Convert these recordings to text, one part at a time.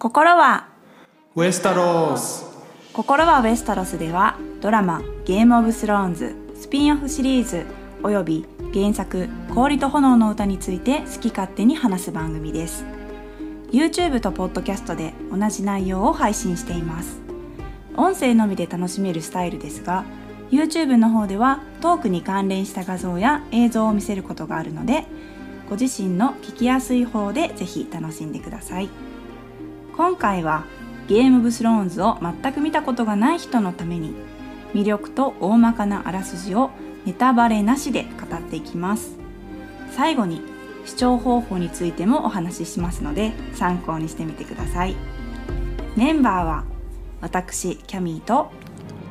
心は？ウェスタロス心はウェスタロスではドラマ「ゲームオブスローンズ」スピンオフシリーズおよび原作「氷と炎の歌」について好き勝手に話す番組です。YouTube と Podcast で同じ内容を配信しています。音声のみで楽しめるスタイルですが YouTube の方ではトークに関連した画像や映像を見せることがあるのでご自身の聞きやすい方でぜひ楽しんでください今回はゲームオブスローンズを全く見たことがない人のために魅力と大まかなあらすじをネタバレなしで語っていきます。最後に視聴方法についてもお話ししますので参考にしてみてください。メンバーは私キャミーとよ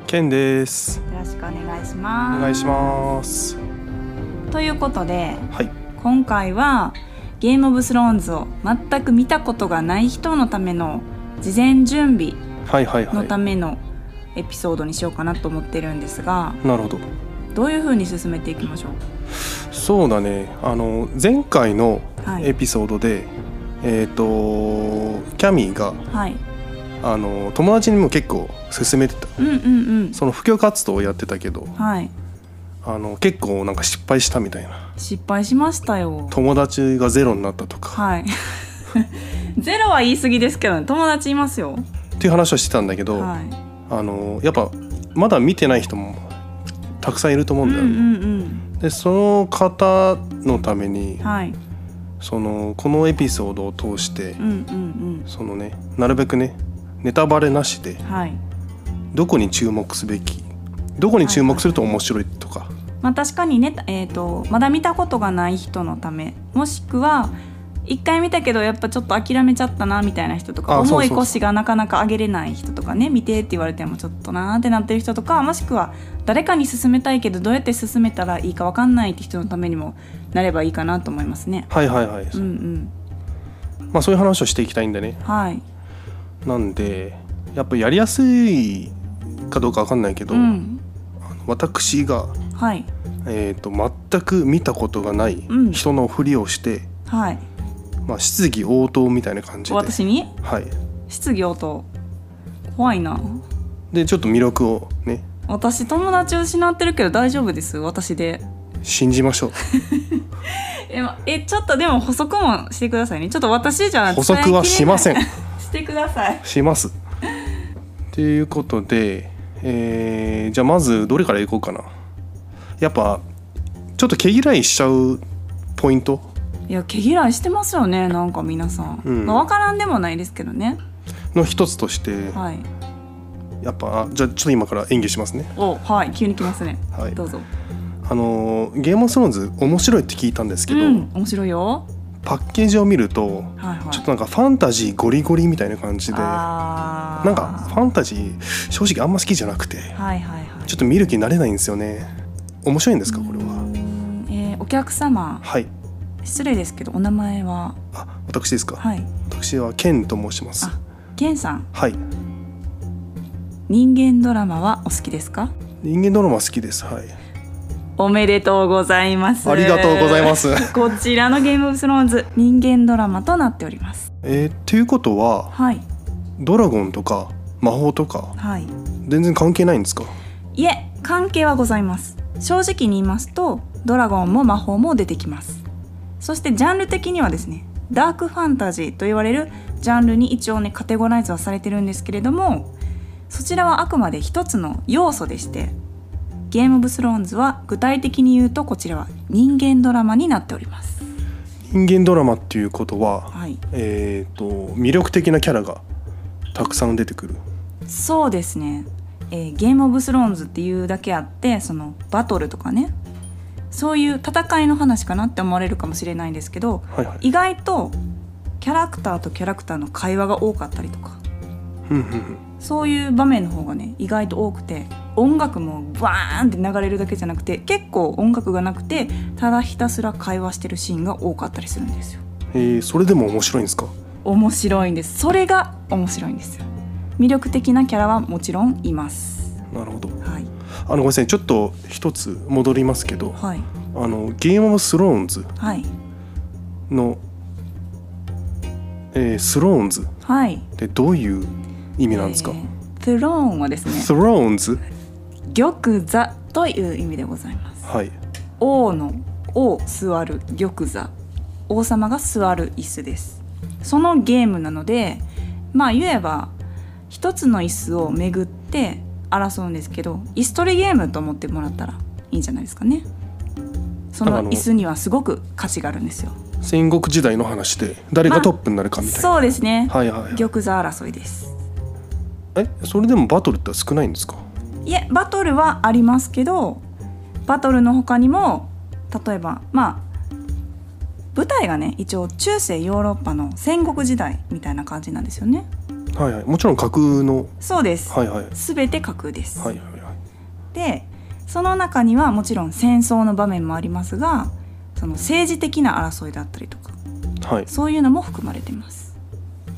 ケンです。ろしくお願いしおます。願いします。ということではい。今回はゲームオブスローンズを全く見たことがない人のための事前準備はいはいはのためのエピソードにしようかなと思ってるんですがいなるほど。どういう風に進めていきましょう？そうだね。あの前回のはい。エピソードで、えっ、とキャミーがはい。あの友達にも結構勧めてた。うんうんその布教活動をやってたけどうんはいあの結構なんか失敗したみたいな。失敗しましたよ。友達がゼロになったとか。はい。ゼロは言い過ぎですけどね。友達いますよ。っていう話をしてたんだけど、はい。あのやっぱまだ見てない人もたくさんいると思ううんんうだよね。んでその方のためにうんはい。そのこのエピソードを通してうんうんそのねなるべくねネタバレなしでうんはい。どこに注目すべきどこに注目すると面白いとか、まあ確かにね、えー、とまだ見たことがない人のためもしくは一回見たけどやっぱちょっと諦めちゃったなみたいな人とか重い腰がなかなか上げれない人とかね見てって言われてもちょっとなーってなってる人とかもしくは誰かに勧めたいけどどうやって勧めたらいいか分かんないって人のためにもなればいいかなと思いますね。はいはいはい、うんうん。まあそういう話をしていきたいんでね。はい、なんでやっぱやりやすいかどうかわかんないけど、うん私が、はい。えー、と全く見たことがないうん。人のふりをして、はい。まあ、質疑応答みたいな感じで、私に？はい、質疑応答。怖いな。でちょっと魅力をね。私友達失ってるけど大丈夫です。私で。信じましょう。えちょっとでも補足もしてくださいね。ちょっと私じゃ補足はしません。んしてください。します。っていうことで、えーじゃあまずどれからいこうかな。やっぱちょっと毛嫌いしちゃうポイント？いや毛嫌いしてますよねなんか皆さん、うん。まあ、分からんでもないですけどね。の一つとしてはい。やっぱあじゃあちょっと今から演技しますね。おはい急に来ますね、はい。どうぞ。あのーゲームオブスローンズ面白いって聞いたんですけど、うん面白いよパッケージを見るとはいはい。ちょっとなんかファンタジーゴリゴリみたいな感じでなんかファンタジー正直あんま好きじゃなくてはいはいはい。ちょっと見る気になれないんですよね。面白いんですかこれは？うんえーお客様。はい。失礼ですけどお名前は？あ私ですか、はい。私はケンと申します。あケンさん。はい。人間ドラマはお好きですか？人間ドラマ好きです。はいおめでとうございます。ありがとうございます。こちらのゲームオブスローンズ人間ドラマとなっております。えー、っていうことははい。ドラゴンとか魔法とかはい。全然関係ないんですか？いえ関係はございます。正直に言いますとドラゴンも魔法も出てきます。そしてジャンル的にはですねダークファンタジーと言われるジャンルに一応ねカテゴライズはされてるんですけれどもそちらはあくまで一つの要素でしてゲームオブスローンズは具体的に言うとこちらは人間ドラマになっております。人間ドラマっていうことははい。えっ、と魅力的なキャラがたくさん出てくる。そうですね、えーゲームオブスローンズっていうだけあってそのバトルとかね。そういう戦いの話かなって思われるかもしれないんですけどはいはい。意外とキャラクターとキャラクターの会話が多かったりとかそういう場面の方がね意外と多くて音楽もバーンって流れるだけじゃなくて結構音楽がなくてただひたすら会話してるシーンが多かったりするんですよ。えー、それでも面白いんですか？面白いんです。それが面白いんですよ。魅力的なキャラはもちろんいます。なるほど。はい。あのごめんなさいちょっと一つ戻りますけどはい。あのゲームオブスローンズはい。の、えースローンズはい。でどういう意味なんですか、えーローンはですね Thrones 玉座という意味でございます。はい。王の王座る玉座。王様が座る椅子です。そのゲームなのでまあ言えば一つの椅子を巡って争うんですけど椅子取りゲームと思ってもらったらいいんじゃないですかね。その椅子にはすごく価値があるんですよ。戦国時代の話で誰がトップになるかみたいな、そうですね、はいはいはい。玉座争いですえそれでもバトルって少ないんですか？いえバトルはありますけどバトルの他にも例えばまあ舞台がね一応中世ヨーロッパの戦国時代みたいな感じなんですよね。はいはい。もちろん架空の。そうです、はいはい。全て架空です、はいはいはい。でその中にはもちろん戦争の場面もありますがその政治的な争いだったりとかはい。そういうのも含まれてます。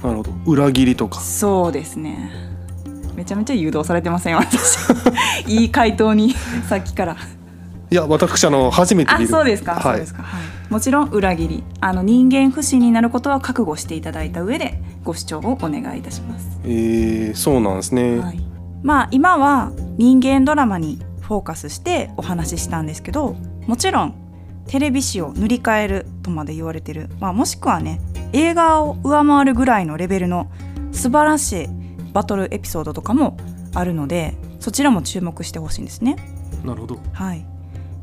なるほど。裏切りとか。そうですねめちゃめちゃ誘導されてません？私。いい回答に さっきから。いや私あの初めて見あるそうですか、はい。そうですか、はい、もちろん裏切り。あの人間不信になることは覚悟していただいた上でご視聴をお願いいたします、えー、そうなんですね、はい、まあ今は人間ドラマにフォーカスしてお話ししたんですけどもちろんテレビ史を塗り替えるとまで言われてる、まあ、もしくはね映画を上回るぐらいのレベルの素晴らしいバトルエピソードとかもあるのでそちらも注目してほしいんですね。なるほど。はい、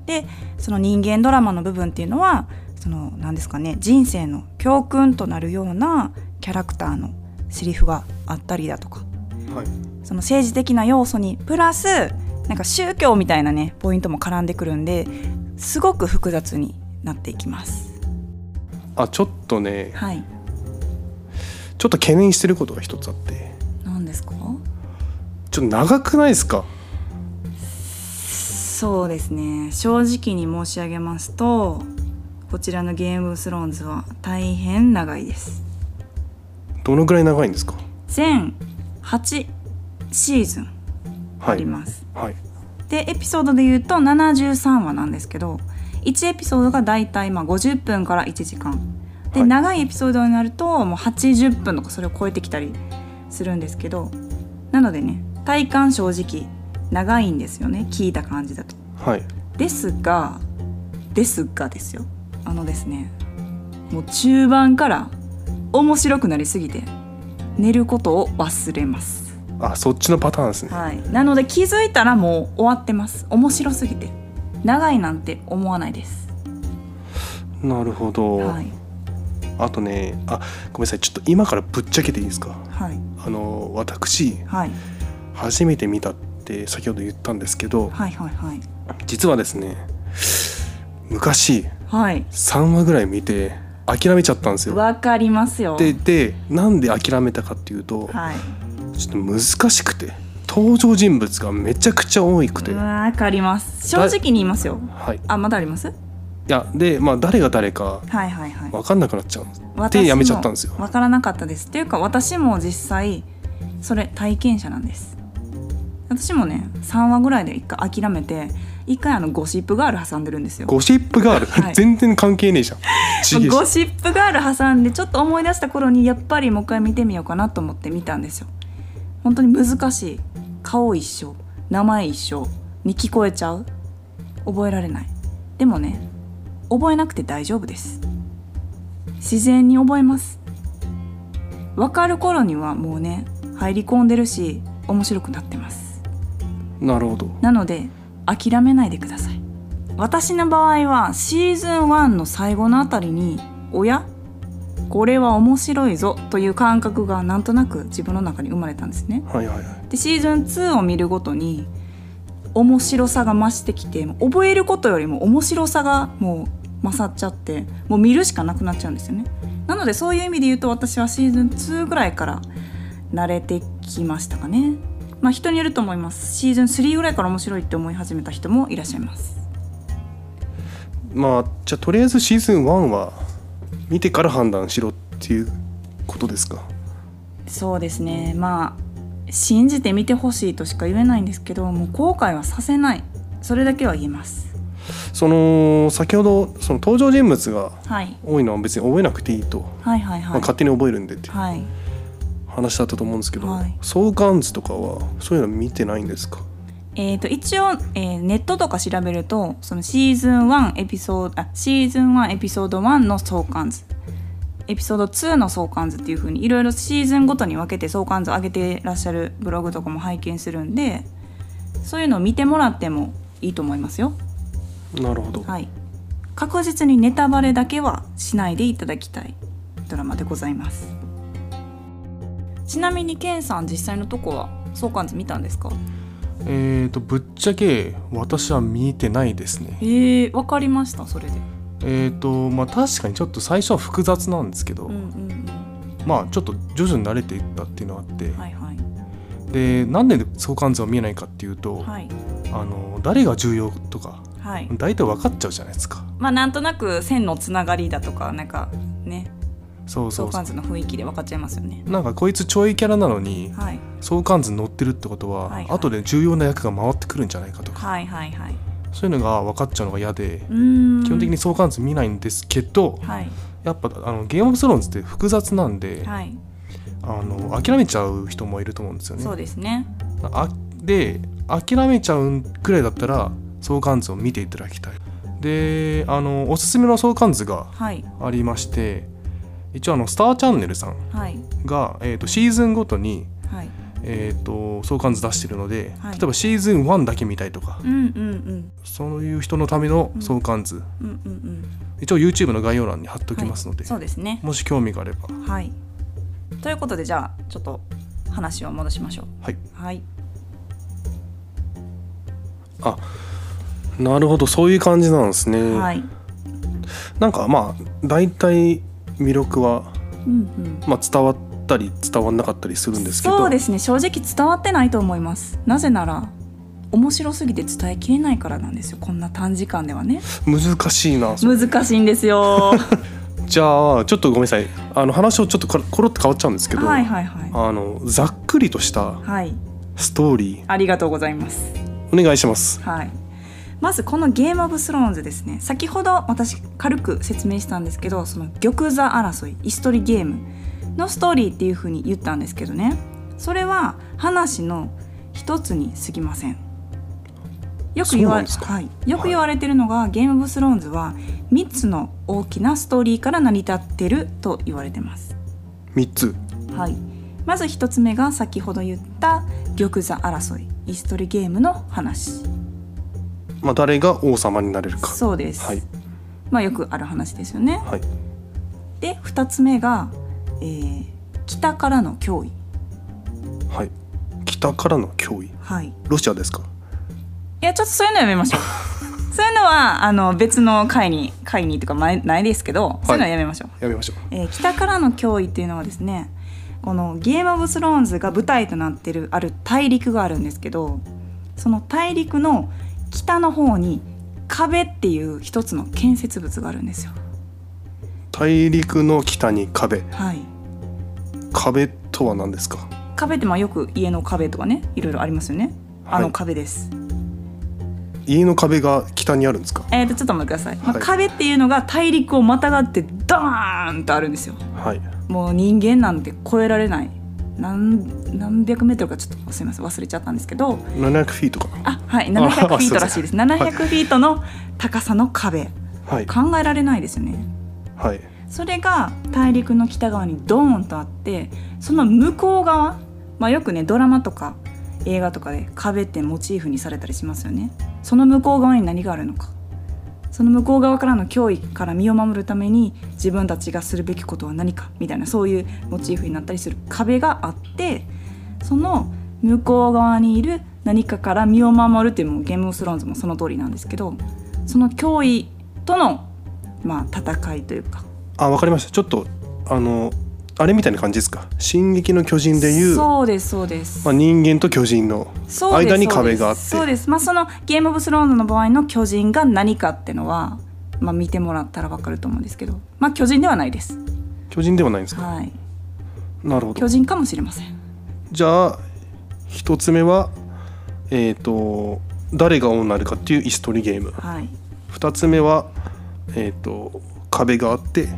でその人間ドラマの部分っていうのはその何ですかね人生の教訓となるようなキャラクターのセリフがあったりだとか。はい。その政治的な要素にプラスなんか宗教みたいなねポイントも絡んでくるんですごく複雑になっていきます。あちょっとね。はい、ちょっと懸念してることが一つあってちょっと長くないですか？そうですね。正直に申し上げますとこちらのゲームスローンズは大変長いです。どのぐらい長いんですか？全8シーズンあはい。ります。はい。でエピソードで言うと73話なんですけど1エピソードがだいたいまあ50分から1時間。で、はい。長いエピソードになるともう80分とかそれを超えてきたりするんですけどなのでね体感正直長いんですよね。聞いた感じだと。はい。ですがですがですよ。あのですね。もう中盤から面白くなりすぎて寝ることを忘れます。あそっちのパターンですね。はい、なので気づいたらもう終わってます。面白すぎて。長いなんて思わないです。なるほど、はい。あとねあごめんなさい。ちょっと今からぶっちゃけていいですか？はい。あの私はい初めて見たって先ほど言ったんですけどはいはいはい。実はですね昔はい。3話ぐらい見て諦めちゃったんですよ。わかりますよ。ででなんで諦めたかっていうとはい。ちょっと難しくて登場人物がめちゃくちゃ多くて、はわかります。正直に言いますよ。い、あまだあります？いやでまあ誰が誰かはいはいはい。分かんなくなっちゃう。んです私でやめちゃったんですよ。わからなかったです。っていうか私も実際それ体験者なんです私もね3話ぐらいで一回諦めて一回あのゴシップガール挟んでるんですよ。ゴシップガール、はい。全然関係ねえじゃん。ゴシップガール挟んでちょっと思い出した頃にやっぱりもう一回見てみようかなと思って見たんですよ。本当に難しい。顔一緒名前一緒に聞こえちゃう？覚えられない。でもね覚えなくて大丈夫です。自然に覚えます。分かる頃にはもうね入り込んでるし面白くなってますなるほど。なので諦めないでください。私の場合はシーズン1の最後のあたりに「おやこれは面白いぞ」という感覚がなんとなく自分の中に生まれたんですね。はいはいはい。でシーズン2を見るごとに面白さが増してきて覚えることよりも面白さがもう勝っちゃってもう見るしかなくなっちゃうんですよね。なのでそういう意味で言うと私はシーズン2ぐらいから慣れてきましたかねまあ人によると思います。シーズン3ぐらいから面白いって思い始めた人もいらっしゃいます。まあじゃあとりあえずシーズン1は見てから判断しろっていうことですか？そうですね。まあ信じて見てほしいとしか言えないんですけどもう後悔はさせない。それだけは言えます。その先ほどその登場人物がはい。多いのは別に覚えなくていいと、はいはいはい。まあ、勝手に覚えるんでっていう。はい話だったと思うんですけど、はい。相関図とかはそういうの見てないんですか？えー、と一応、えーネットとか調べるとそのシーズン1エピソードあシーズン1エピソード1の相関図。エピソード2の相関図っていう風にいろいろシーズンごとに分けて相関図を上げてらっしゃるブログとかも拝見するんでそういうのを見てもらってもいいと思いますよ。なるほど、はい、確実にネタバレだけはしないでいただきたいドラマでございます。ちなみにケンさん実際のとこは相関図見たんですか？えー、とぶっちゃけ私は見てないですね。えー、わかりましたそれで。えー、とまあ確かにちょっと最初は複雑なんですけど、うんうんまあちょっと徐々に慣れていったっていうのがあって、うん、はいはい。でなんで相関図を見えないかっていうと、はい。あの誰が重要とかはい。大体分かっちゃうじゃないですか。まあなんとなく線のつながりだとかなんかねそうそうそう相関図の雰囲気で分かっちゃいますよね。なんかこいつちょいキャラなのにはい相関図に載ってるってことは、はいはい後で重要な役が回ってくるんじゃないかとかはいはいはい。そういうのが分かっちゃうのが嫌で基本的に相関図見ないんですけどはいやっぱあのゲームオブスローンズって複雑なんで、はい、あの諦めちゃう人もいると思うんですよね。そうですね。あで諦めちゃうくらいだったら相関図を見ていただきたい。であのおすすめの相関図がはいありまして一応あのスターチャンネルさんはいが、えー、とシーズンごとに、はい。えー、と相関図出してるので、はい例えばシーズン1だけ見たいとかうんうんうんそういう人のための相関図、うんうんうん。一応 YouTube の概要欄に貼っておきますので、そうですね。もし興味があればはい。ということでじゃあちょっと話を戻しましょう。はいはいなるほどそういう感じなんですね、はい。なんかまあ大体魅力は、うんうん。まあ、伝わったり伝わんなかったりするんですけど。そうですね。正直伝わってないと思います。なぜなら面白すぎて伝えきれないからなんですよ。こんな短時間ではね。難しいな難しいんですよ。じゃあちょっとごめんなさい。あの話をちょっとこコロッと変わっちゃうんですけど、はいはいはい。あのざっくりとしたはい。ストーリありがとうございます。ーお願いします。はいまずこのゲームオブスローンズですね。先ほど私軽く説明したんですけどその玉座争い椅子取りゲームのストーリーっていう風に言ったんですけどね。それは話の一つに過ぎません。よく言わはい、よく言われてるのが、ゲームオブスローンズは3つの大きなストーリーから成り立ってると言われてます。3つ。はい、まず一つ目が先ほど言った玉座争い椅子取りゲームの話まあ、誰が王様になれるか。そうです、はい。まあよくある話ですよね。はい。で二つ目が、えー北からの脅威。はい。北からの脅威？はい。ロシアですか？いやちょっとそういうのやめましょう。そういうのはあの別の回に回にとか前ないですけど、そういうのはやめましょう。やめましょう。えー北からの脅威っていうのはですねこのゲームオブスローンズが舞台となってるある大陸があるんですけどその大陸の北の方に壁っていう一つの建設物があるんですよ。大陸の北に壁はい、壁とは何ですか？壁ってまあよく家の壁とかねいろいろありますよね。あのはい壁です。家の壁が北にあるんですか？えー、とちょっと待ってください。まあ、はい壁っていうのが大陸をまたがってドーンとあるんですよ。はいもう人間なんて越えられない何何百メートルかちょっとすみません忘れちゃったんですけど。700フィートかな？あはいあ700フィートらしいです。700フィートの高さの壁。はい。考えられないですよね。はい。それが大陸の北側にドーンとあってその向こう側まあよくねドラマとか映画とかで壁ってモチーフにされたりしますよね。その向こう側に何があるのかその向こう側からの脅威から身を守るために自分たちがするべきことは何かみたいなそういうモチーフになったりする壁があってその向こう側にいる何かから身を守るっていうのもゲームオブスローンズもその通りなんですけどその脅威とのまあ戦いというか。あわかりました。ちょっとあのあれみたいな感じですか「進撃の巨人」でいう、そうですそうです、まあ、人間と巨人の間に壁があって。そうですまあそのゲームオブスローンズの場合の巨人が何かってのはまあ見てもらったらわかると思うんですけど。まあ巨人ではないです。巨人ではないんですか、はい。なるほど。巨人かもしれません。じゃあ一つ目はえっ、と誰が王になるかっていう椅子取りゲーム。はい。二つ目はえっ、と壁があって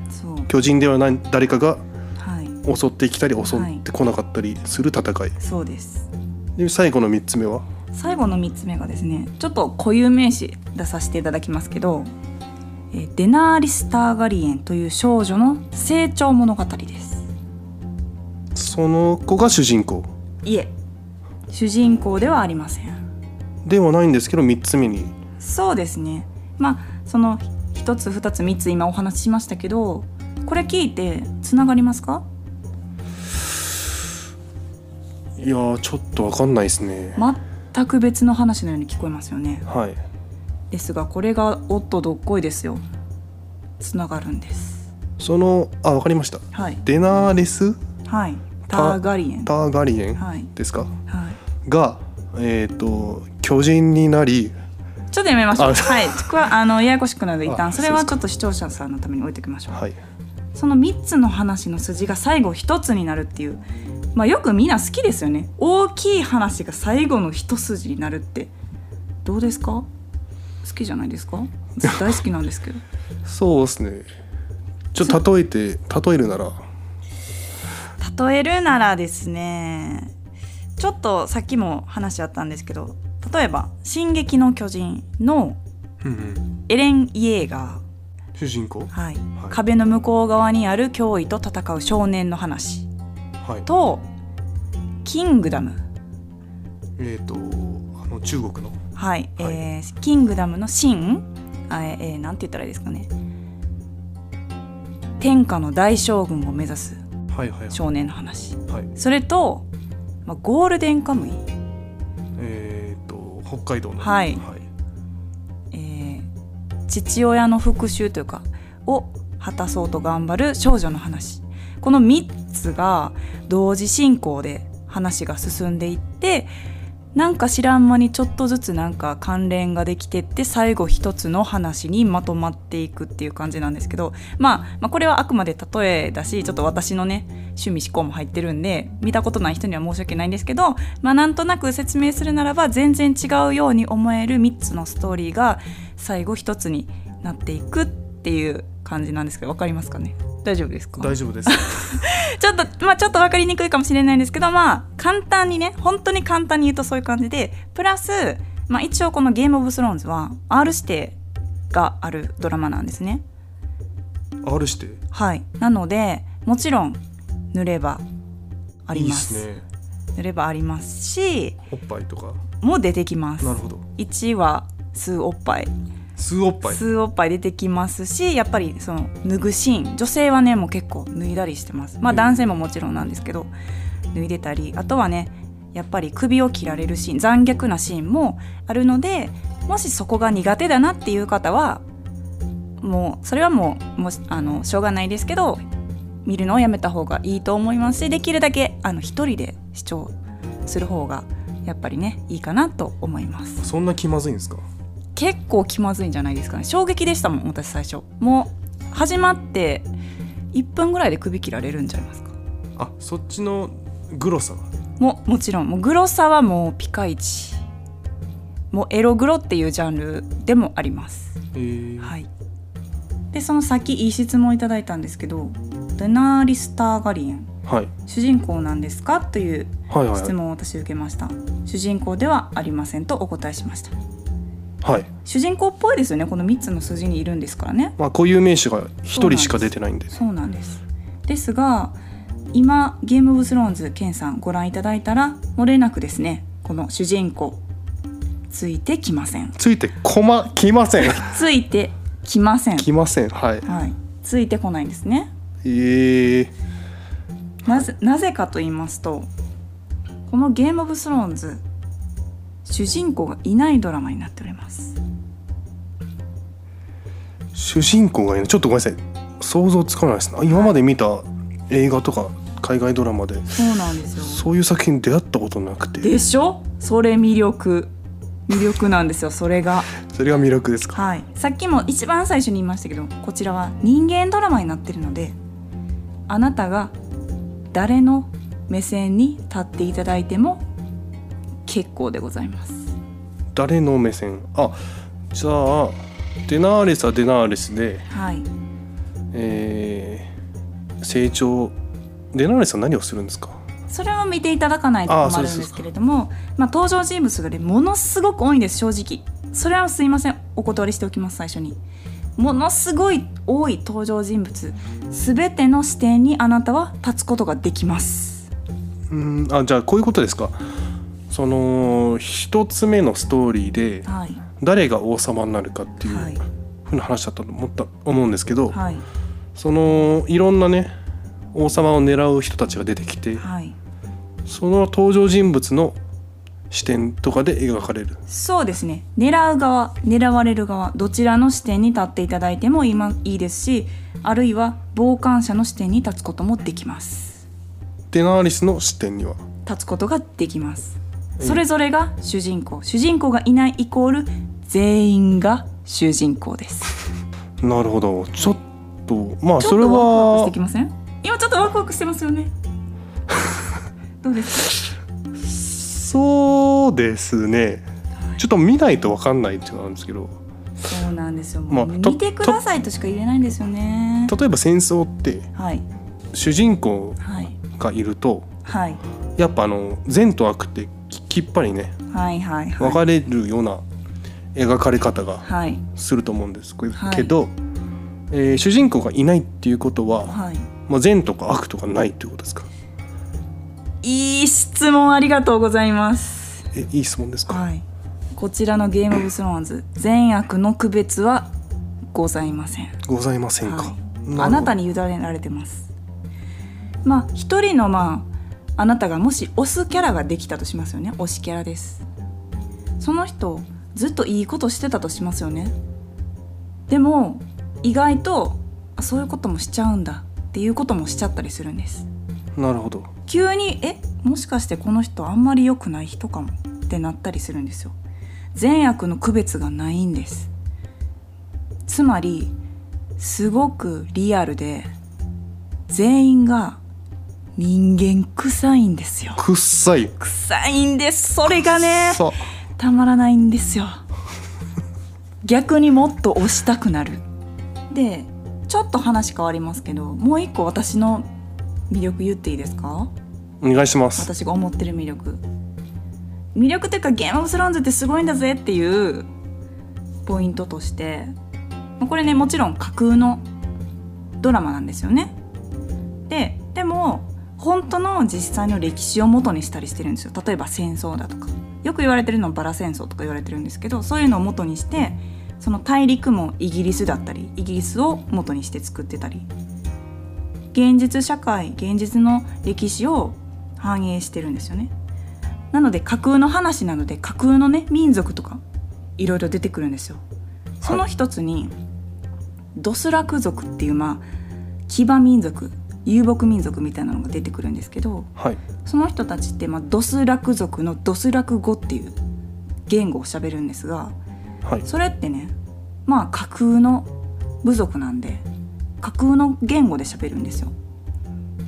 巨人ではない誰かが襲ってきたり襲ってこなかったりする戦い、そうです。で最後の3つ目は？最後の3つ目がですねちょっと固有名詞出させていただきますけどえーデナーリス・ターガリエンという少女の成長物語です。その子が主人公？いえ。主人公ではありません。ではないんですけど3つ目に。そうですね。まあその1つ2つ3つ今お話ししましたけどこれ聞いてつながりますか？いやーちょっとわかんないですね、全く別の話のように聞こえますよね。はい。ですがこれがおっとどっこいですよ。つながるんです。そのあわかりました。はい。デナーレス・はい。ターガリエン。ターガリエンはい。ですか、はい。がえっ、と巨人になり。ちょっとやめましょう。あはい、これは あのややこしくなるので一あ旦それはちょっと視聴者さんのために置いておきましょう。はい。その三つの話の筋が最後一つになるっていう、まあよくみんな好きですよね。大きい話が最後の一筋になるってどうですか？好きじゃないですか？私大好きなんですけど。そうですねちょっと例えて例えるなら例えるならですね、ちょっとさっきも話あったんですけど、例えば「進撃の巨人」のエレン・イエーガー。主人公？はい、はい壁の向こう側にある脅威と戦う少年の話はい。と「キングダム。えっ、とあの中国の」はい、はい。えーキングダムのシン。あえーなんて言ったらいいですかね。天下の大将軍を目指すはいはい。はい少年の話。はい。それと、まあ、ゴールデンカムイ、えっ、と北海道の。はい。はい。えー父親の復讐というかを果たそうと頑張る少女の話。この3つが同時進行で話が進んでいってなんか知らん間にちょっとずつなんか関連ができてって最後一つの話にまとまっていくっていう感じなんですけど、まあ、まあこれはあくまで例えだしちょっと私のね趣味思考も入ってるんで見たことない人には申し訳ないんですけど、まあ、なんとなく説明するならば全然違うように思える3つのストーリーが最後一つになっていくっていう感じなんですけどわかりますかね？大丈夫ですか？大丈夫です ちょっと、まあちょっと分かりにくいかもしれないんですけど、まあ簡単にね、本当に簡単に言うとそういう感じで、プラス、まあ一応このゲームオブスローンズは R 指定があるドラマなんですね。R してはい。なので、もちろん塗ればありいいっます。すね塗ればありますし、おっぱいとかもう出てきます。なるほど1は数おっぱい。数おっぱい。数おっぱい出てきますしやっぱりその脱ぐシーン。女性はねもう結構脱いだりしてます。まあうん。男性ももちろんなんですけど脱いでたりあとはねやっぱり首を切られるシーン。残虐なシーンもあるのでもしそこが苦手だなっていう方はもうそれはもうもしあのしょうがないですけど見るのをやめた方がいいと思いますしできるだけあの一人で視聴する方がやっぱりねいいかなと思います。そんな気まずいんですか？結構気まずいんじゃないですかね。衝撃でしたもん私最初。もう始まって1分ぐらいで首切られるんじゃいますか。あそっちのグロさがももちろん。もうグロさはもうピカイチ。もうエログロっていうジャンルでもあります。え。ーはい。でその先いい質問いただいたんですけどデナーリス・ターガリエン。はい。主人公なんですか？というはいはいはい。質問を私受けました。主人公ではありませんとお答えしましたはい。主人公っぽいですよねこの3つの筋にいるんですからね。まあ固有名詞が一人しか出てないんで。そうなんです。ですが今ゲームオブスローンズケンさんご覧いただいたら漏れなくですねこの主人公ついてきません。ついてこま来ません。ついてきません。来ませんはい。はい。ついてこないんですね。えー、なぜなぜかと言いますとこのゲームオブスローンズ主人公がいないドラマになっております。主人公がいない。ちょっとごめんなさい。想像つかないですね。今まで見た映画とか海外ドラマでそうなんですよ。そういう作品に出会ったことなくて。でしょ？それ魅力。魅力なんですよそれが。それが魅力ですか？はい、さっきも一番最初に言いましたけどこちらは人間ドラマになってるのであなたが誰の目線に立っていただいても結構でございます。誰の目線？あじゃあデナーレスはデナーレスで、はい。えー成長デナーレスは何をするんですか？それを見ていただかないと困るんですけれどもまあ、登場人物がねものすごく多いんです正直。それはすいません。お断りしておきます最初に。ものすごい多い登場人物全ての視点にあなたは立つことができます。うんあじゃあこういうことですか？その一つ目のストーリーではい。誰が王様になるかっていうはい。ふうな話だったと思った思うんですけど、はい。そのいろんなね王様を狙う人たちが出てきてはい。その登場人物の視点とかで描かれる。そうですね。狙う側狙われる側どちらの視点に立っていただいても今いいですしあるいは傍観者の視点に立つこともできます。デナーリスの視点には？立つことができます。うんそれぞれが主人公。主人公がいないイコール全員が主人公です。なるほど。ちょっとまあそれは。てきません？今ちょっとワクワクしてますよね。どうですそうですね。ちょっと見ないと分かんないっていうのがあるんですけど。かそうなんですよ、まあ見てくださいとしか言えないんですよね。例えば戦争ってはい。主人公はい。がいるとはい。やっぱあの善と悪ってききっぱりねはいはいはい。分かれるような描かれ方がはい。すると思うんです。けはい。えー主人公がいないっていうことは、はい。まあ、善とか悪とかないっていうことですか？いい質問ありがとうございます。えいい質問ですか、はい。こちらのゲームオブスローンズ善悪の区別はございません。ございませんか、はい。るほど。あなたに委ねられてます。まあ一人のまああなたがもし推すキャラができたとしますよね。推しキャラです。その人ずっといいことしてたとしますよね。でも意外とあそういうこともしちゃうんだ。っていうこともしちゃったりするんです。なるほど。急にえもしかしてこの人あんまり良くない人かも。ってなったりするんですよ。善悪の区別がないんです。つまりすごくリアルで全員が人間臭いんですよ。くっさい。臭いんですそれがね。さたまらないんですよ。逆にもっと押したくなる。でちょっと話変わりますけどもう一個私の魅力言っていいですか？お願いします。私が思ってる魅力。魅力っていうかゲームオブスローンズってすごいんだぜっていうポイントとしてまあこれねもちろん架空のドラマなんですよね。ででも本当の実際の歴史を元にしたりしてるんですよ。例えば戦争だとか。よく言われてるのはバラ戦争とか言われてるんですけどそういうのを元にしてその大陸もイギリスだったりイギリスを元にして作ってたり。現実社会現実の歴史を反映してるんですよね。なので架空の話なので架空のね民族とかいろいろ出てくるんですよ。その一つに、ドスラク族っていうまあ騎馬民族遊牧民族みたいなのが出てくるんですけどはい。その人たちって、まあ、ドスラク族のドスラク語っていう言語を喋るんですがはい。それってねまあ架空の部族なんで架空の言語で喋るんですよ。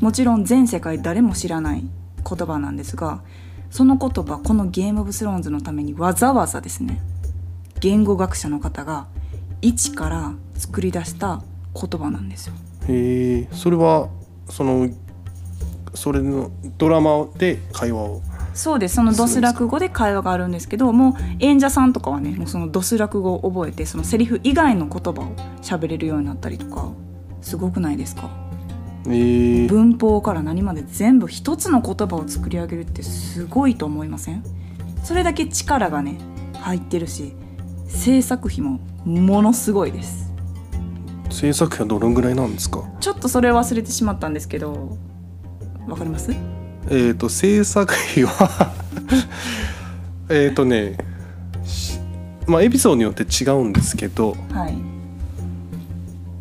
もちろん全世界誰も知らない言葉なんですがその言葉このゲームオブスローンズのためにわざわざですね言語学者の方が一から作り出した言葉なんですよ。へえそれはそのそれのドラマで会話を。そうです。そのドスラク語で会話があるんですけどもう演者さんとかはねもうそのドスラク語を覚えてそのセリフ以外の言葉を喋れるようになったりとかすごくないですか？ええ文法から何まで全部一つの言葉を作り上げるってすごいと思いません？それだけ力がね入ってるし制作費もものすごいです制作費はどのぐらいなんですか？ちょっとそれ忘れてしまったんですけどわかります？えっ、と制作費はえっとねしまあエピソードによって違うんですけどはい。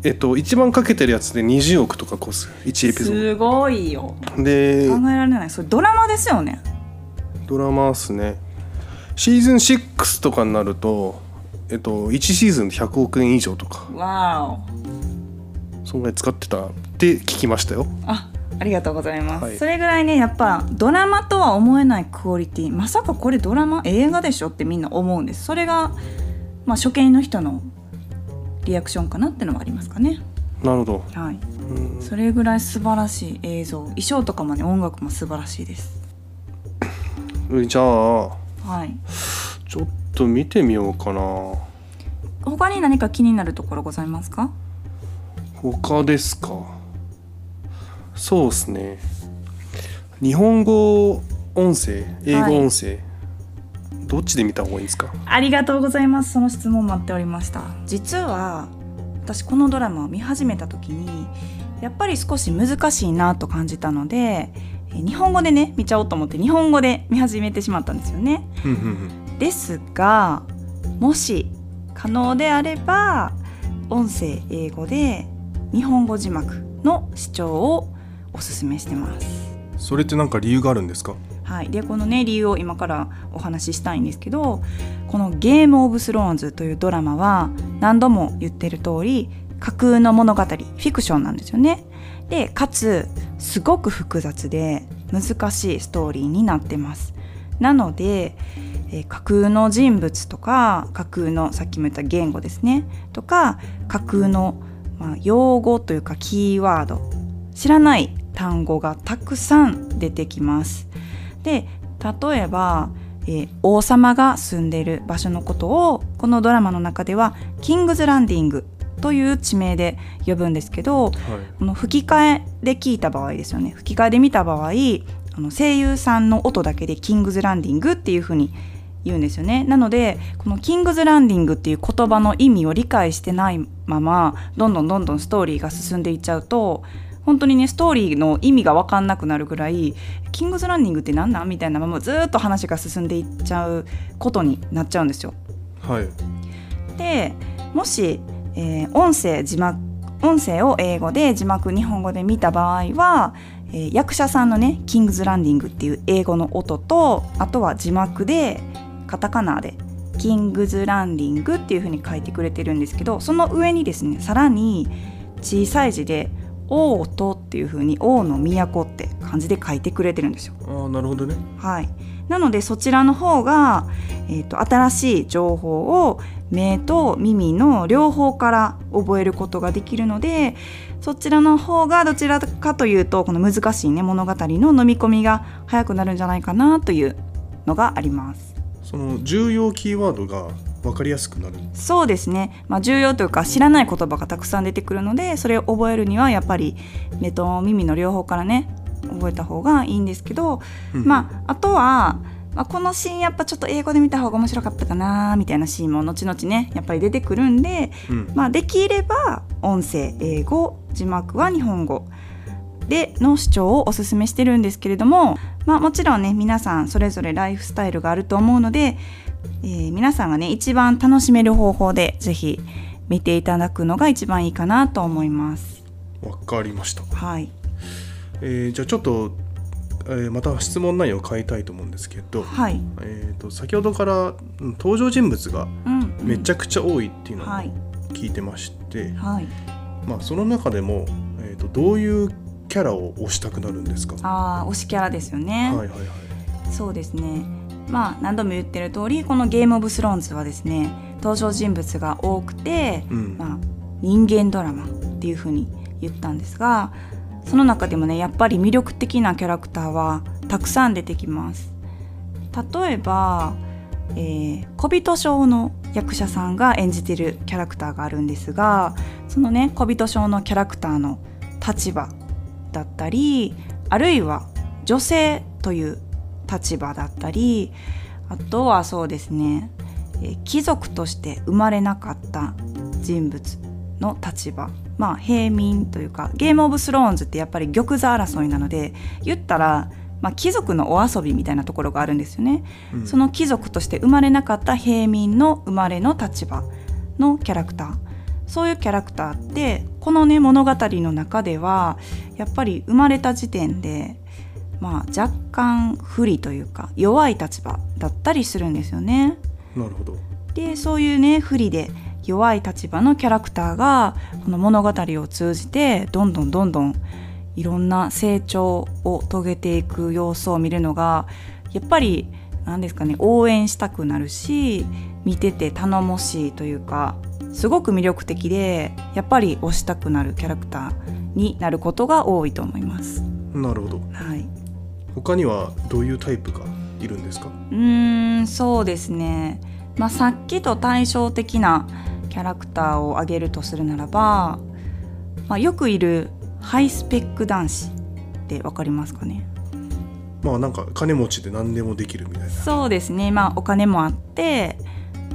えっと一番かけてるやつで20億とかコス1エピソーすごいよ。ドで考えられない。それドラマですよね？ドラマっすね。シーズン6とかになるとえっと1シーズンで100億円以上とか。わおそんぐらい使ってたって聞きましたよ。あありがとうございます、はい。それぐらいねやっぱドラマとは思えないクオリティ。まさかこれドラマ？映画でしょ？ってみんな思うんです。それが、まあ、初見の人のリアクションかなってのはありますかね。なるほど。はい。うん。それぐらい素晴らしい映像。衣装とかもね音楽も素晴らしいです。じゃあはい。ちょっと見てみようかな。他に何か気になるところございますか？他ですか？そうですね。日本語音声英語音声、どっちで見た方がいいんですか？ありがとうございます。その質問待っておりました。実は私このドラマを見始めた時にやっぱり少し難しいなと感じたのでえ日本語でね見ちゃおうと思って日本語で見始めてしまったんですよね。ですがもし可能であれば音声英語で日本語字幕の視聴をおすすめしてますそれって何か理由があるんですか？はい、でこのね理由を今からお話ししたいんですけどこの「ゲーム・オブ・スローンズ」というドラマは何度も言ってる通り架空の物語フィクションなんですよね。でかつすごく複雑で難しいストーリーになってます。なので、えー架空の人物とか架空のさっきも言った言語ですねとか架空の、まあ、用語というかキーワード。知らない単語がたくさん出てきます。で例えば、えー王様が住んでいる場所のことをこのドラマの中ではキングズランディングという地名で呼ぶんですけどはい。この吹き替えで聞いた場合ですよね。吹き替えで見た場合あの声優さんの音だけでキングズランディングっていう風に言うんですよねなのでこのキングズランディングっていう言葉の意味を理解してないままどんどんどんどんストーリーが進んでいっちゃうと本当にねストーリーの意味が分かんなくなるぐらいキングズランディングって何なんみたいなままずっと話が進んでいっちゃうことになっちゃうんですよ。はいでもし、えー音声字幕音声を英語で字幕日本語で見た場合は、えー役者さんのね「キングズランディング」っていう英語の音とあとは字幕でカタカナで「キングズランディング」っていう風に書いてくれてるんですけどその上にですねさらに小さい字で「王都」っていう風に「王の都」って漢字で書いてくれてるんですよ。ああなるほどねはい、なのでそちらの方が、えー、と新しい情報を目と耳の両方から覚えることができるのでそちらの方がどちらかというとこの難しい、ね、物語の飲み込みが早くなるんじゃないかなというのがあります。その重要キーワードが分かりやすくなる。そうですね、まあ、重要というか知らない言葉がたくさん出てくるのでそれを覚えるにはやっぱり目と耳の両方からね覚えた方がいいんですけど、うん。まああとは、まあ、このシーンやっぱちょっと英語で見た方が面白かったかなみたいなシーンも後々ねやっぱり出てくるんで、うん。まあ、できれば音声英語字幕は日本語での視聴をおすすめしてるんですけれども、まあ、もちろんね皆さんそれぞれライフスタイルがあると思うので、えー皆さんがね一番楽しめる方法でぜひ見ていただくのが一番いいかなと思います。分かりました、はい、えーじゃあちょっと、えーまた質問内容を変えたいと思うんですけど、はい、えー、と先ほどからうん登場人物がうん、めちゃくちゃ多いっていうのをはい、聞いてまして、はい、まあ、その中でも、えー、とどういうキャラを推したくなるんですか？ああ推しキャラですよね。はいはいはいそうですねまあ何度も言ってる通りこの「ゲーム・オブ・スローンズ」はですね登場人物が多くて、うんまあ、人間ドラマっていうふうに言ったんですがその中でもねやっぱり魅力的なキャラクターはたくさん出てきます。例えば、えー小人症の役者さんが演じてるキャラクターがあるんですがそのね小人症のキャラクターの立場だったりあるいは女性という立場だったりあとはそうですね、えー貴族として生まれなかった人物の立場まあ平民というかゲームオブスローンズってやっぱり玉座争いなので言ったら、まあ、貴族のお遊びみたいなところがあるんですよね。うんその貴族として生まれなかった平民の生まれの立場のキャラクターそういうキャラクターってこのね物語の中ではやっぱり生まれた時点でまあ若干不利というか弱い立場だったりするんですよね。なるほどでそういうね不利で弱い立場のキャラクターがこの物語を通じてどんどんどんどんいろんな成長を遂げていく様子を見るのがやっぱり何ですかね応援したくなるし見てて頼もしいというかすごく魅力的でやっぱり推したくなるキャラクターになることが多いと思います。なるほど。はい、他にはどういうタイプがいるんですか？うーんそうですね、まあ、さっきと対照的なキャラクターを挙げるとするならば、まあ、よくいるハイスペック男子ってわかりますかね？まあなんか金持ちで何でもできるみたいな。そうですね。まあお金もあって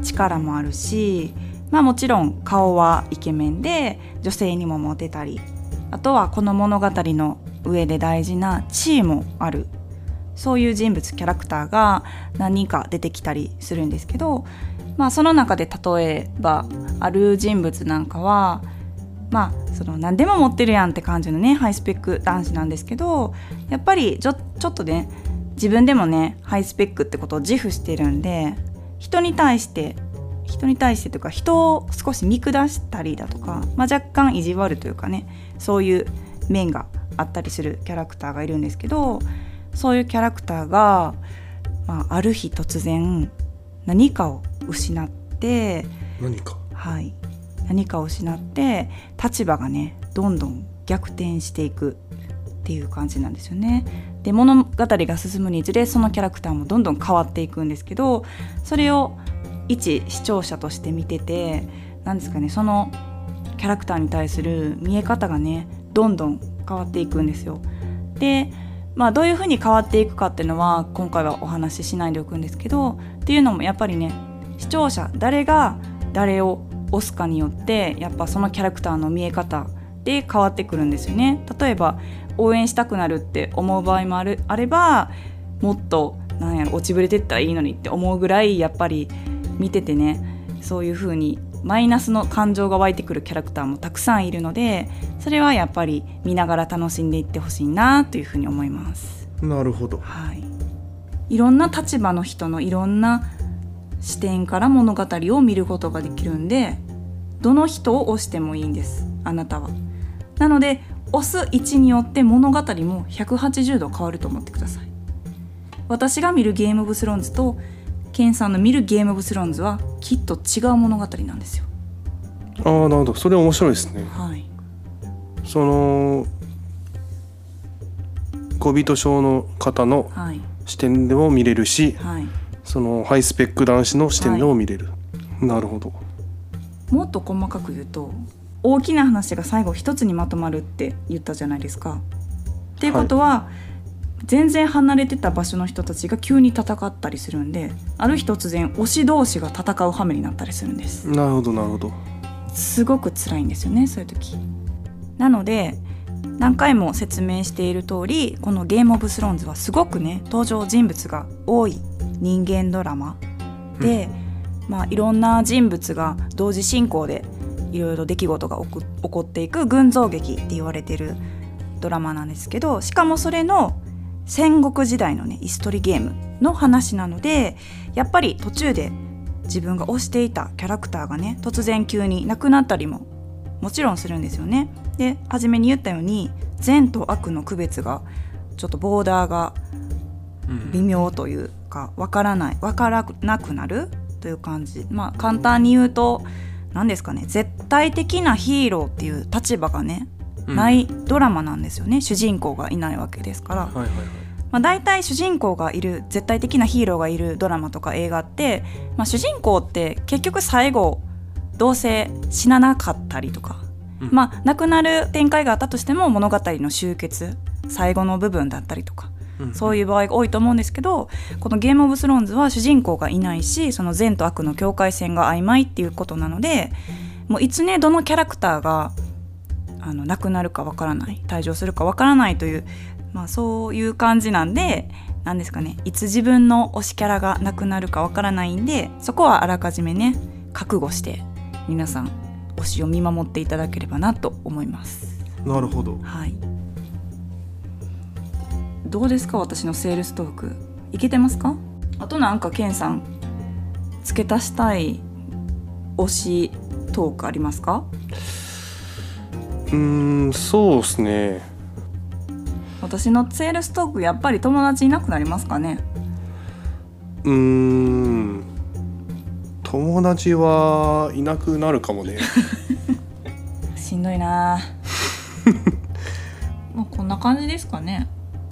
力もあるしまあもちろん顔はイケメンで女性にもモテたりあとはこの物語の上で大事な地位もある。そういう人物キャラクターが何人か出てきたりするんですけど、まあ、その中で例えばある人物なんかはまあその何でも持ってるやんって感じのねハイスペック男子なんですけどやっぱりちょちょっとね自分でもねハイスペックってことを自負してるんで人に対して人に対してというか人を少し見下したりだとか、まあ、若干意地悪というかねそういう面があったりするキャラクターがいるんですけどそういうキャラクターが、まあ、ある日突然何かを失って、何か？はい、何かを失って立場がねどんどん逆転していくっていう感じなんですよね。で物語が進むにつれそのキャラクターもどんどん変わっていくんですけどそれを一視聴者として見てて何ですかねそのキャラクターに対する見え方がねどんどん変わっていくんですよ。でまあどういうふうに変わっていくかっていうのは今回はお話ししないでおくんですけどっていうのもやっぱりね視聴者誰が誰を押すかによってやっぱそのキャラクターの見え方で変わってくるんですよね。例えば応援したくなるって思う場合もあるあればもっとなんやろ落ちぶれてったらいいのにって思うぐらいやっぱり見ててねそういう風にマイナスの感情が湧いてくるキャラクターもたくさんいるのでそれはやっぱり見ながら楽しんでいってほしいなというふうに思います。なるほどはい、いろんな立場の人のいろんな視点から物語を見ることができるんでどの人を押してもいいんですあなたは。なので押す位置によって物語も180度変わると思ってください。私が見るゲームオブスローンズとケンさんの見るゲームオブスローンズはきっと違う物語なんですよ。ああなるほどそれ面白いですねはい、その小人症の方のはい、視点でも見れるしはい。そのハイスペック男子の視点でも見れる、なるほどもっと細かく言うと大きな話が最後一つにまとまるって言ったじゃないですか。っていうことは、全然離れてた場所の人たちが急に戦ったりするんである日突然推し同士が戦う羽目になったりするんです。なるほどなるほどすごく辛いんですよねそういう時。なので何回も説明している通りこの「ゲーム・オブ・スローンズ」はすごくね登場人物が多い人間ドラマで、まあ、いろんな人物が同時進行でいろいろ出来事が起こ起こっていく群像劇って言われてるドラマなんですけどしかもそれの戦国時代のね椅子取りゲームの話なのでやっぱり途中で自分が推していたキャラクターがね突然急に亡くなったりももちろんするんですよね。で初めに言ったように善と悪の区別がちょっとボーダーが微妙というかわからないわからなくなるという感じ。まあ簡単に言うと何ですかね絶対的なヒーローっていう立場がね、ないドラマなんですよね。主人公がいないわけですから。はいはいはい。まあ、大体主人公がいる絶対的なヒーローがいるドラマとか映画って、まあ、主人公って結局最後どうせ死ななかったりとか、うん。まあ亡くなる展開があったとしても物語の終結最後の部分だったりとかうん。そういう場合が多いと思うんですけどこの「ゲーム・オブ・スローンズ」は主人公がいないしその善と悪の境界線が曖昧っていうことなのでもういつねどのキャラクターがあの亡くなるかわからない退場するかわからないという、まあ、そういう感じなんでなんですかねいつ自分の推しキャラがなくなるかわからないんでそこはあらかじめね覚悟して皆さん推しを見守っていただければなと思います。なるほど。はい。どうですか？私のセールストーク。いけてますか？あとなんかケンさん付け足したい推しトークありますか？うーんそうですね。私のセールストークやっぱり友達いなくなりますかね？うーん友達はいなくなるかもね。しんどいな。まあ、こんな感じですかね。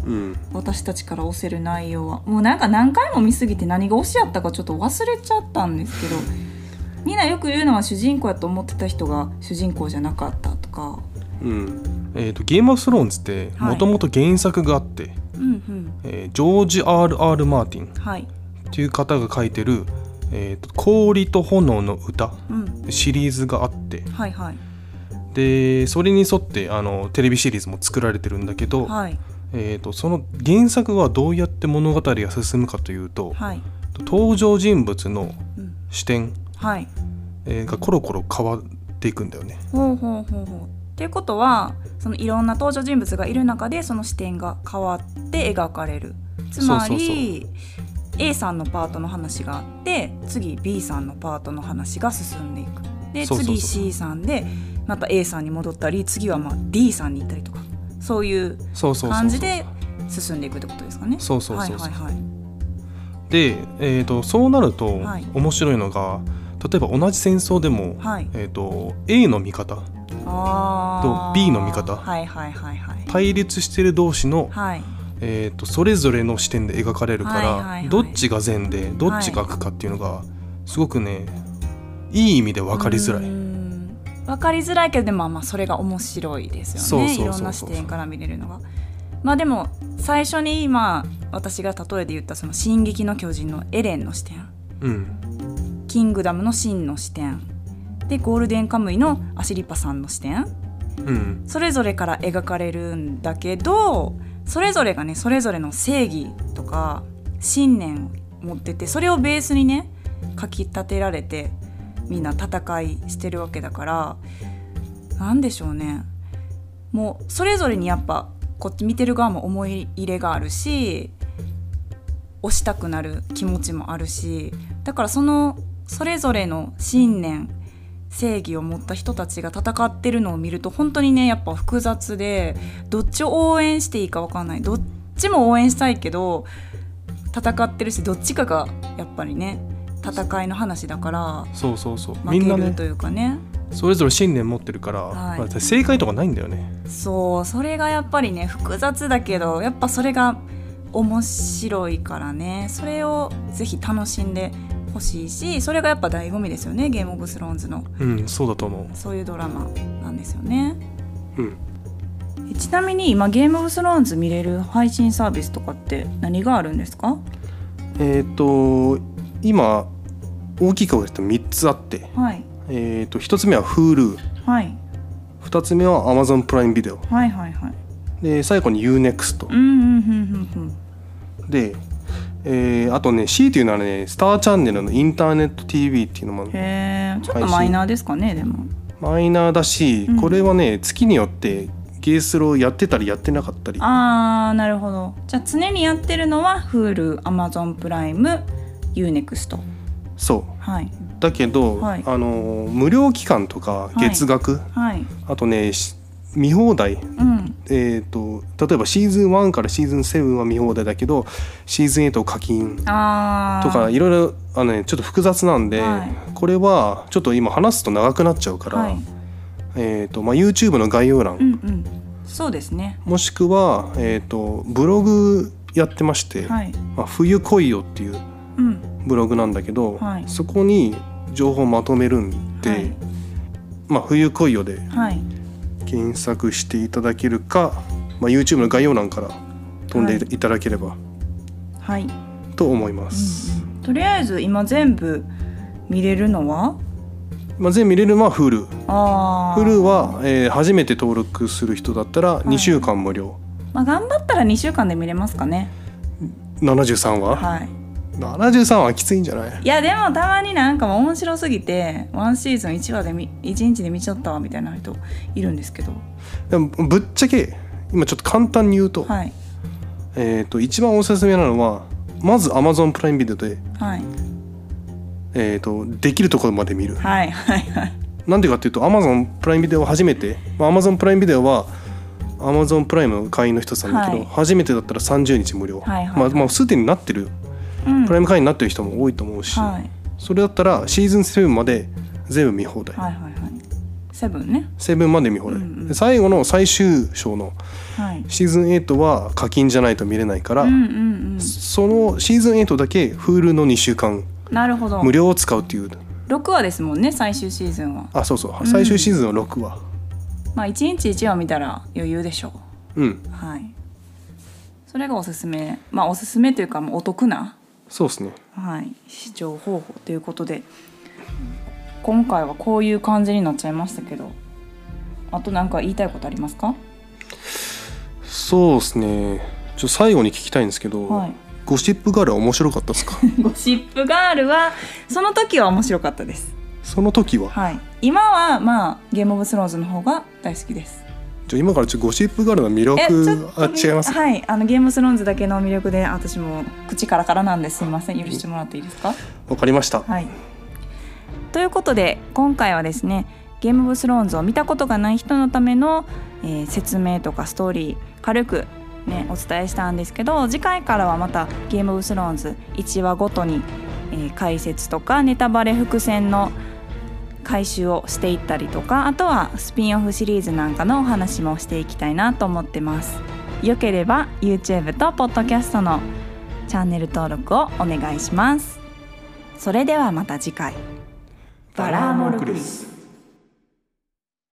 うん。私たちから押せる内容は。もうなんか何回も見すぎて何が推しやったかちょっと忘れちゃったんですけど みんなよく言うのは主人公やと思ってた人が主人公じゃなかったとか。うん。えー、とゲームオブスローンズってはい。もともと原作があって、うんうん。えージョージ・ R.R. マーティンはい。っていう方が書いてる「えー、と氷と炎の歌うん」シリーズがあって。はいはい。でそれに沿ってあのテレビシリーズも作られてるんだけど、はい。えー、とその原作はどうやって物語が進むかというとはい。登場人物のうん。視点、はい。えーがコロコロ変わっていくんだよね。ほうほうほうほう。っていうことはそのいろんな登場人物がいる中でその視点が変わって描かれる。つまり A さんのパートの話があって次 B さんのパートの話が進んでいく。で次 C さんでまた A さんに戻ったり次はまあ D さんに行ったりとか。そういう感じで進んでいくってことですかね。そうそうそうはいはいはい。で、えー、とそうなるとはい。面白いのが、例えば同じ戦争でも、はい。えー、と A の味方と B の見方はいはいはいはい。対立してる同士の、はいえー、とそれぞれの視点で描かれるから、はいはいはい。どっちが善でどっちが悪かっていうのがすごくねいい意味で分かりづらい。分かりづらいけどでもまあまあそれが面白いですよね。いろんな視点から見れるのが。まあでも最初に今私が例えで言ったその「進撃の巨人」のエレンの視点。うん「キングダム」のシンの視点。でゴールデンカムイのアシリパさんの視点。うん。それぞれから描かれるんだけどそれぞれがねそれぞれの正義とか信念を持っててそれをベースにね書き立てられてみんな戦いしてるわけだからなんでしょうね。もうそれぞれにやっぱこっち見てる側も思い入れがあるし推したくなる気持ちもあるしだからそのそれぞれの信念正義を持った人たちが戦ってるのを見ると本当にねやっぱ複雑でどっちを応援していいか分かんない。どっちも応援したいけど戦ってるしどっちかがやっぱりね戦いの話だからそうそうそう。みんなね負けるというかね。それぞれ信念持ってるから、はい。まあ正解とかないんだよね。そうそれがやっぱりね複雑だけどやっぱそれが面白いからね。それをぜひ楽しんでほしいしそれがやっぱ醍醐味ですよねゲームオブスローンズの。うんそうだと思う。そういうドラマなんですよね。うん。えちなみに今ゲームオブスローンズ見れる配信サービスとかって何があるんですか？えっ、と今大きく分けて3つあって、はい。えっと1つ目は Hulu はい。2つ目は Amazon プライムビデオはいはいはい。で最後に UNEXT うんうんうんうんうん。で、えーあとね C というのはねスターチャンネルのインターネット TV っていうのもへえちょっとマイナーですかねでも。マイナーだし、うん。これはね月によってゲースローやってたりやってなかったり。あーなるほど。じゃあ常にやってるのは Hulu、Amazon プライム UNEXT そはい、うだけど、はい。あのー無料期間とかい月額、はい。あとねし見放題。うん。えー、と例えばシーズン1からシーズン7は見放題だけどシーズン8を課金とかいろいろあの、ね、ちょっと複雑なんで、はい。これはちょっと今話すと長くなっちゃうから、はい。えーとまあ、YouTube の概要欄、うんうん。そうですね。もしくは、えー、とブログやってまして「はい。まあ、冬来いよ」っていううん。ブログなんだけど、はい。そこに情報をまとめるんで「はい。まあ、冬来いよ」ではい検索していただけるか、まあ、YouTube の概要欄から飛んでいただければはい。と思います。とりあえず今全部見れるのは？まあ、全部見れるのは Hulu。Hulu は、えー初めて登録する人だったら2週間無料、まあ、頑張ったら2週間で見れますかね。73話、はい73話はきついんじゃない？いやでもたまになんかもう面白すぎてワンシーズン1話でみ1日で見ちゃったわみたいな人いるんですけど。でもぶっちゃけ今ちょっと簡単に言うと,、はい。えー、と一番おすすめなのはまず Amazon プライムビデオで、はい。えー、とできるところまで見る。はいはいはい。なんでかっていうと Amazon プライムビデオを初めて、まあ、Amazon プライムビデオは Amazon プライムの会員の一つなんだけど、はい。初めてだったら30日無料、はいはいまあ、まあすでになってるうんプライム会員になってる人も多いと思うし、はい。それだったらシーズン7まで全部見放題、はいはいはい。セブンね。7まで見放題、うんうん。で最後の最終章のはい。シーズン8は課金じゃないと見れないから、うんうんそのシーズン8だけ Hulu の2週間うんなるほど。無料を使うっていう。6話ですもんね最終シーズンは。あそうそう。最終シーズンは6話。まあ1日1話見たら余裕でしょう。ん。うはい。それがおすすめ。まあおすすめというかもうお得なそうですね。はい、視聴方法ということで。今回はこういう感じになっちゃいましたけど。あと何か言いたいことありますか？そうですね。ちょ最後に聞きたいんですけど、はい。ゴシップガールは面白かったですか？ゴシップガールはその時は面白かったです。その時は？はい。今はまあゲームオブスローンズの方が大好きですじゃあ今からちょゴシップガールの魅力あ違います？はいあのゲームスローンズだけの魅力で私も口からからなんです。いません。許してもらっていいですか？わかりました。はい。ということで今回はですねゲームオブスローンズを見たことがない人のための、えー説明とかストーリー軽くねお伝えしたんですけど次回からはまたゲームオブスローンズ1話ごとに、えー解説とかネタバレ伏線の回収をしていったりとかあとはスピンオフシリーズなんかのお話もしていきたいなと思ってます。よければ YouTube と Podcast のチャンネル登録をお願いします。それではまた次回。バラーモルクリス。